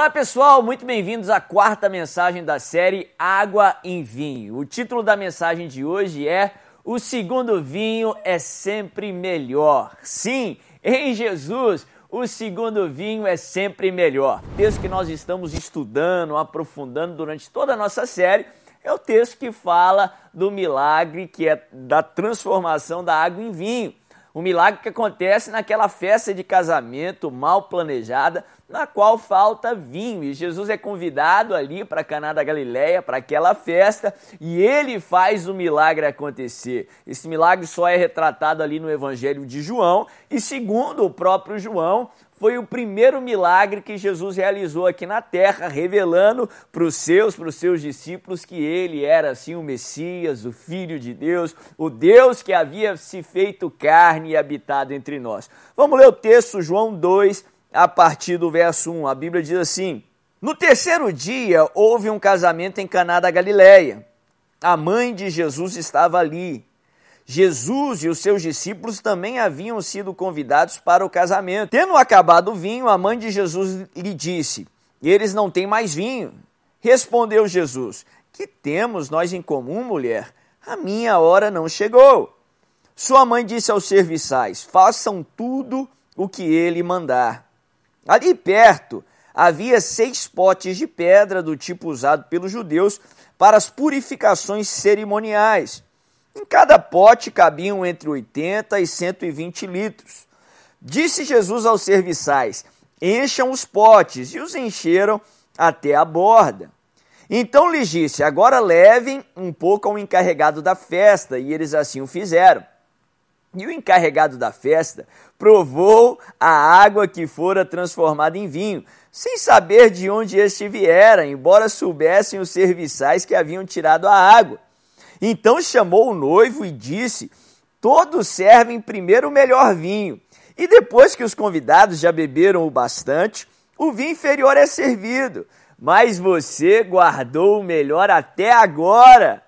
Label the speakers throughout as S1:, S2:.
S1: Olá pessoal, muito bem-vindos à quarta mensagem da série Água em Vinho. O título da mensagem de hoje é O segundo vinho é sempre melhor. Sim, em Jesus, o segundo vinho é sempre melhor. O texto que nós estamos estudando, aprofundando durante toda a nossa série é o texto que fala do milagre que é da transformação da água em vinho. Um milagre que acontece naquela festa de casamento mal planejada, na qual falta vinho. E Jesus é convidado ali para Caná da Galileia, para aquela festa, e ele faz o milagre acontecer. Esse milagre só é retratado ali no Evangelho de João, e segundo o próprio João, foi o primeiro milagre que Jesus realizou aqui na terra, revelando para os seus, para os seus discípulos, que ele era assim o Messias, o Filho de Deus, o Deus que havia se feito carne e habitado entre nós. Vamos ler o texto, João 2, a partir do verso 1. A Bíblia diz assim: No terceiro dia houve um casamento em Caná da Galileia. A mãe de Jesus estava ali. Jesus e os seus discípulos também haviam sido convidados para o casamento. Tendo acabado o vinho, a mãe de Jesus lhe disse: Eles não têm mais vinho. Respondeu Jesus: Que temos nós em comum, mulher? A minha hora não chegou. Sua mãe disse aos serviçais: Façam tudo o que ele mandar. Ali perto havia seis potes de pedra do tipo usado pelos judeus para as purificações cerimoniais. Em cada pote cabiam entre 80 e 120 litros. Disse Jesus aos serviçais: Encham os potes, e os encheram até a borda. Então lhes disse: Agora levem um pouco ao encarregado da festa, e eles assim o fizeram. E o encarregado da festa provou a água que fora transformada em vinho, sem saber de onde este viera, embora soubessem os serviçais que haviam tirado a água. Então chamou o noivo e disse: Todos servem primeiro o melhor vinho, e depois que os convidados já beberam o bastante, o vinho inferior é servido. Mas você guardou o melhor até agora.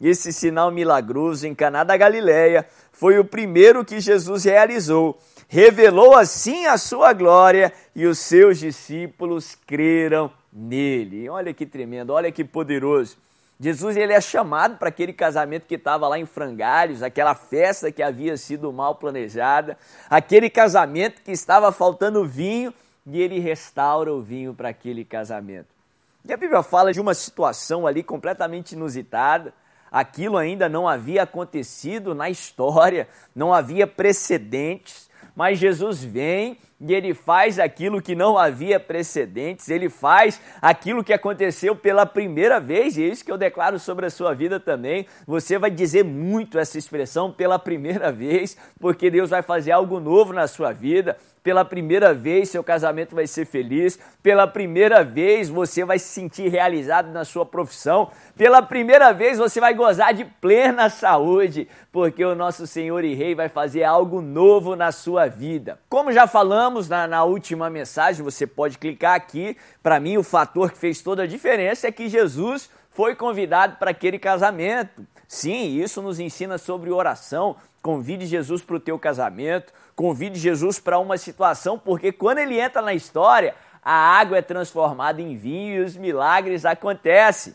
S1: Esse sinal milagroso em Caná da Galileia foi o primeiro que Jesus realizou. Revelou assim a sua glória e os seus discípulos creram nele. Olha que tremendo, olha que poderoso. Jesus ele é chamado para aquele casamento que estava lá em frangalhos, aquela festa que havia sido mal planejada, aquele casamento que estava faltando vinho e ele restaura o vinho para aquele casamento. E a Bíblia fala de uma situação ali completamente inusitada. Aquilo ainda não havia acontecido na história, não havia precedentes, mas Jesus vem e ele faz aquilo que não havia precedentes, ele faz aquilo que aconteceu pela primeira vez, e é isso que eu declaro sobre a sua vida também. Você vai dizer muito essa expressão pela primeira vez, porque Deus vai fazer algo novo na sua vida. Pela primeira vez, seu casamento vai ser feliz. Pela primeira vez, você vai se sentir realizado na sua profissão. Pela primeira vez, você vai gozar de plena saúde, porque o nosso Senhor e Rei vai fazer algo novo na sua vida. Como já falamos na, na última mensagem, você pode clicar aqui. Para mim, o fator que fez toda a diferença é que Jesus foi convidado para aquele casamento. Sim, isso nos ensina sobre oração. Convide Jesus para o teu casamento, convide Jesus para uma situação, porque quando ele entra na história, a água é transformada em vinho e os milagres acontecem.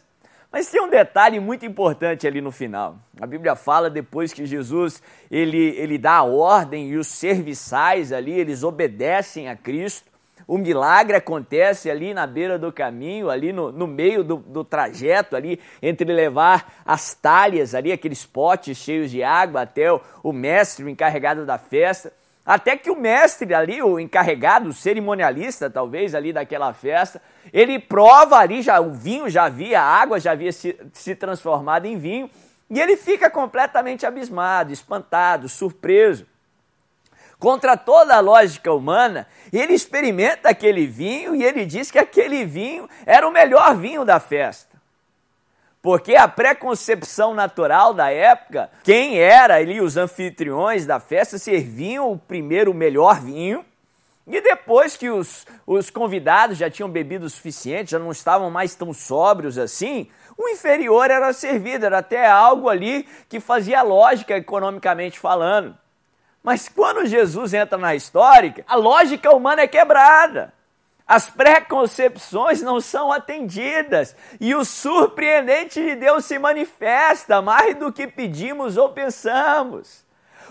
S1: Mas tem um detalhe muito importante ali no final. A Bíblia fala depois que Jesus ele, ele dá a ordem e os serviçais ali, eles obedecem a Cristo. O milagre acontece ali na beira do caminho, ali no, no meio do, do trajeto, ali entre levar as talhas ali, aqueles potes cheios de água, até o, o mestre, o encarregado da festa. Até que o mestre ali, o encarregado, o cerimonialista talvez ali daquela festa, ele prova ali, já, o vinho já havia, a água já havia se, se transformado em vinho, e ele fica completamente abismado, espantado, surpreso contra toda a lógica humana, ele experimenta aquele vinho e ele diz que aquele vinho era o melhor vinho da festa. Porque a preconcepção natural da época, quem era ali os anfitriões da festa serviam o primeiro o melhor vinho, e depois que os, os convidados já tinham bebido o suficiente, já não estavam mais tão sóbrios assim, o inferior era servido, era até algo ali que fazia lógica economicamente falando. Mas quando Jesus entra na história, a lógica humana é quebrada. As preconcepções não são atendidas e o surpreendente de Deus se manifesta mais do que pedimos ou pensamos.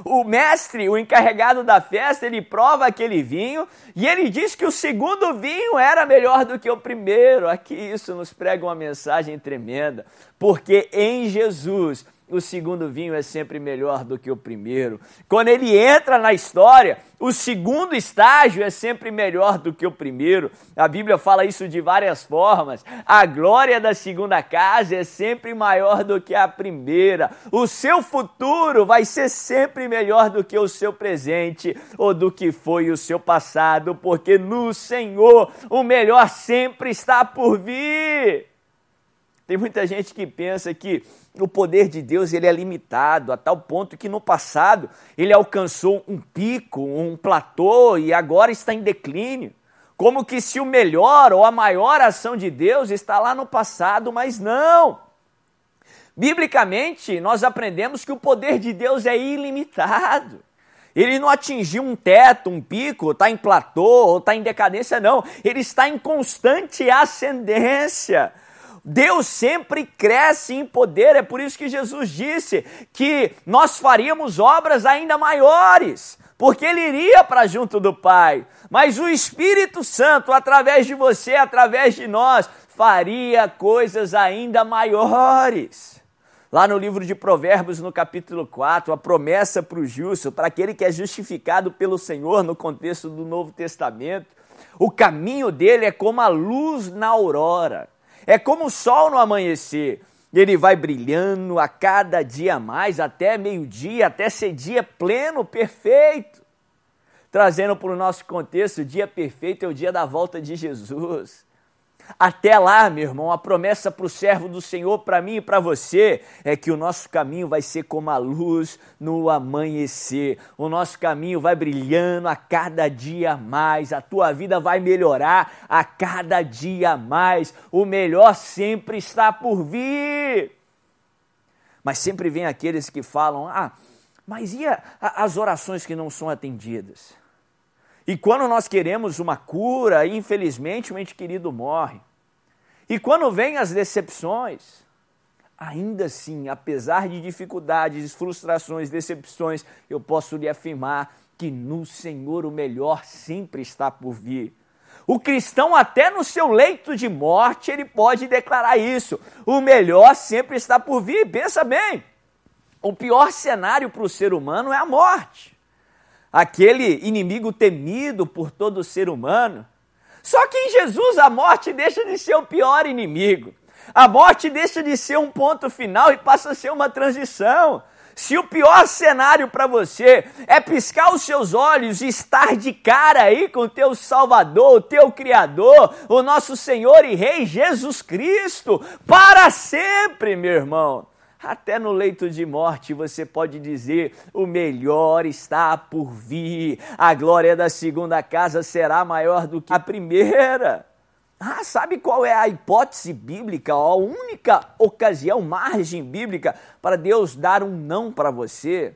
S1: O mestre, o encarregado da festa, ele prova aquele vinho e ele diz que o segundo vinho era melhor do que o primeiro. Aqui isso nos prega uma mensagem tremenda, porque em Jesus o segundo vinho é sempre melhor do que o primeiro. Quando ele entra na história, o segundo estágio é sempre melhor do que o primeiro. A Bíblia fala isso de várias formas. A glória da segunda casa é sempre maior do que a primeira. O seu futuro vai ser sempre melhor do que o seu presente ou do que foi o seu passado, porque no Senhor o melhor sempre está por vir. Tem muita gente que pensa que o poder de Deus ele é limitado a tal ponto que no passado ele alcançou um pico, um platô e agora está em declínio. Como que se o melhor ou a maior ação de Deus está lá no passado, mas não. Biblicamente, nós aprendemos que o poder de Deus é ilimitado. Ele não atingiu um teto, um pico, está em platô ou está em decadência, não. Ele está em constante ascendência. Deus sempre cresce em poder, é por isso que Jesus disse que nós faríamos obras ainda maiores, porque Ele iria para junto do Pai. Mas o Espírito Santo, através de você, através de nós, faria coisas ainda maiores. Lá no livro de Provérbios, no capítulo 4, a promessa para o justo, para aquele que é justificado pelo Senhor no contexto do Novo Testamento, o caminho dele é como a luz na aurora é como o sol no amanhecer. Ele vai brilhando a cada dia mais, até meio-dia, até ser dia pleno, perfeito. Trazendo para o nosso contexto, o dia perfeito é o dia da volta de Jesus. Até lá, meu irmão, a promessa para o servo do Senhor, para mim e para você, é que o nosso caminho vai ser como a luz no amanhecer. O nosso caminho vai brilhando a cada dia mais. A tua vida vai melhorar a cada dia mais. O melhor sempre está por vir. Mas sempre vem aqueles que falam: ah, mas e a, a, as orações que não são atendidas? E quando nós queremos uma cura, infelizmente o ente querido morre. E quando vêm as decepções, ainda assim, apesar de dificuldades, frustrações, decepções, eu posso lhe afirmar que no Senhor o melhor sempre está por vir. O cristão, até no seu leito de morte, ele pode declarar isso. O melhor sempre está por vir. Pensa bem, o pior cenário para o ser humano é a morte aquele inimigo temido por todo ser humano. Só que em Jesus a morte deixa de ser o pior inimigo. A morte deixa de ser um ponto final e passa a ser uma transição. Se o pior cenário para você é piscar os seus olhos e estar de cara aí com o teu Salvador, o teu Criador, o nosso Senhor e Rei Jesus Cristo, para sempre, meu irmão. Até no leito de morte você pode dizer: o melhor está por vir. A glória da segunda casa será maior do que a primeira. Ah, sabe qual é a hipótese bíblica, a única ocasião, margem bíblica para Deus dar um não para você?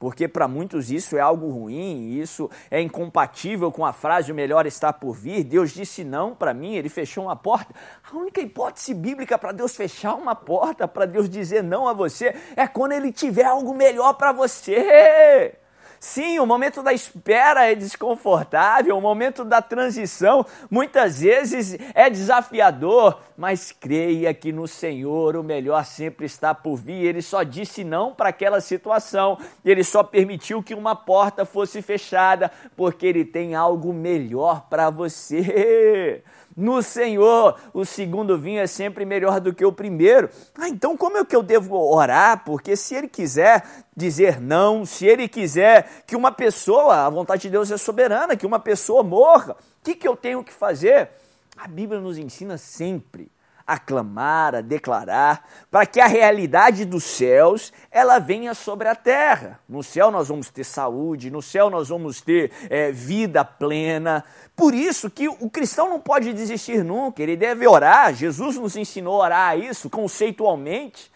S1: Porque para muitos isso é algo ruim, isso é incompatível com a frase o melhor está por vir. Deus disse não para mim, ele fechou uma porta. A única hipótese bíblica para Deus fechar uma porta, para Deus dizer não a você, é quando ele tiver algo melhor para você. Sim, o momento da espera é desconfortável, o momento da transição muitas vezes é desafiador, mas creia que no Senhor o melhor sempre está por vir. Ele só disse não para aquela situação, ele só permitiu que uma porta fosse fechada, porque ele tem algo melhor para você no Senhor. O segundo vinho é sempre melhor do que o primeiro. Ah, então como é que eu devo orar? Porque se ele quiser dizer não, se ele quiser que uma pessoa, a vontade de Deus é soberana, que uma pessoa morra, o que, que eu tenho que fazer? A Bíblia nos ensina sempre a clamar, a declarar, para que a realidade dos céus ela venha sobre a terra. No céu nós vamos ter saúde, no céu nós vamos ter é, vida plena. Por isso que o cristão não pode desistir nunca, ele deve orar. Jesus nos ensinou a orar isso conceitualmente,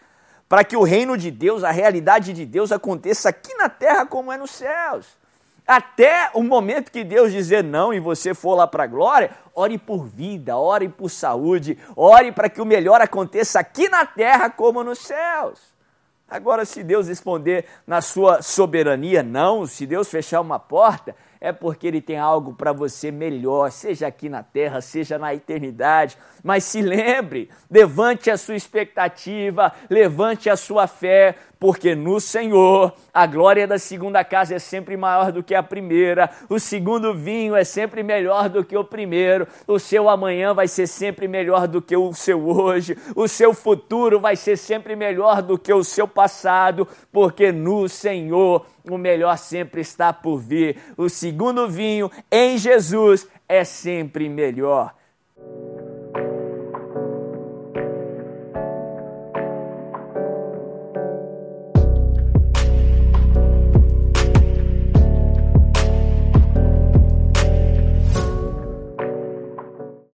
S1: para que o reino de Deus, a realidade de Deus aconteça aqui na terra como é nos céus. Até o momento que Deus dizer não e você for lá para a glória, ore por vida, ore por saúde, ore para que o melhor aconteça aqui na terra como nos céus. Agora, se Deus responder na sua soberania, não, se Deus fechar uma porta, é porque Ele tem algo para você melhor, seja aqui na terra, seja na eternidade. Mas se lembre, levante a sua expectativa, levante a sua fé, porque no Senhor a glória da segunda casa é sempre maior do que a primeira, o segundo vinho é sempre melhor do que o primeiro, o seu amanhã vai ser sempre melhor do que o seu hoje, o seu futuro vai ser sempre melhor do que o seu passado, porque no Senhor o melhor sempre está por vir. O segundo vinho em Jesus é sempre melhor.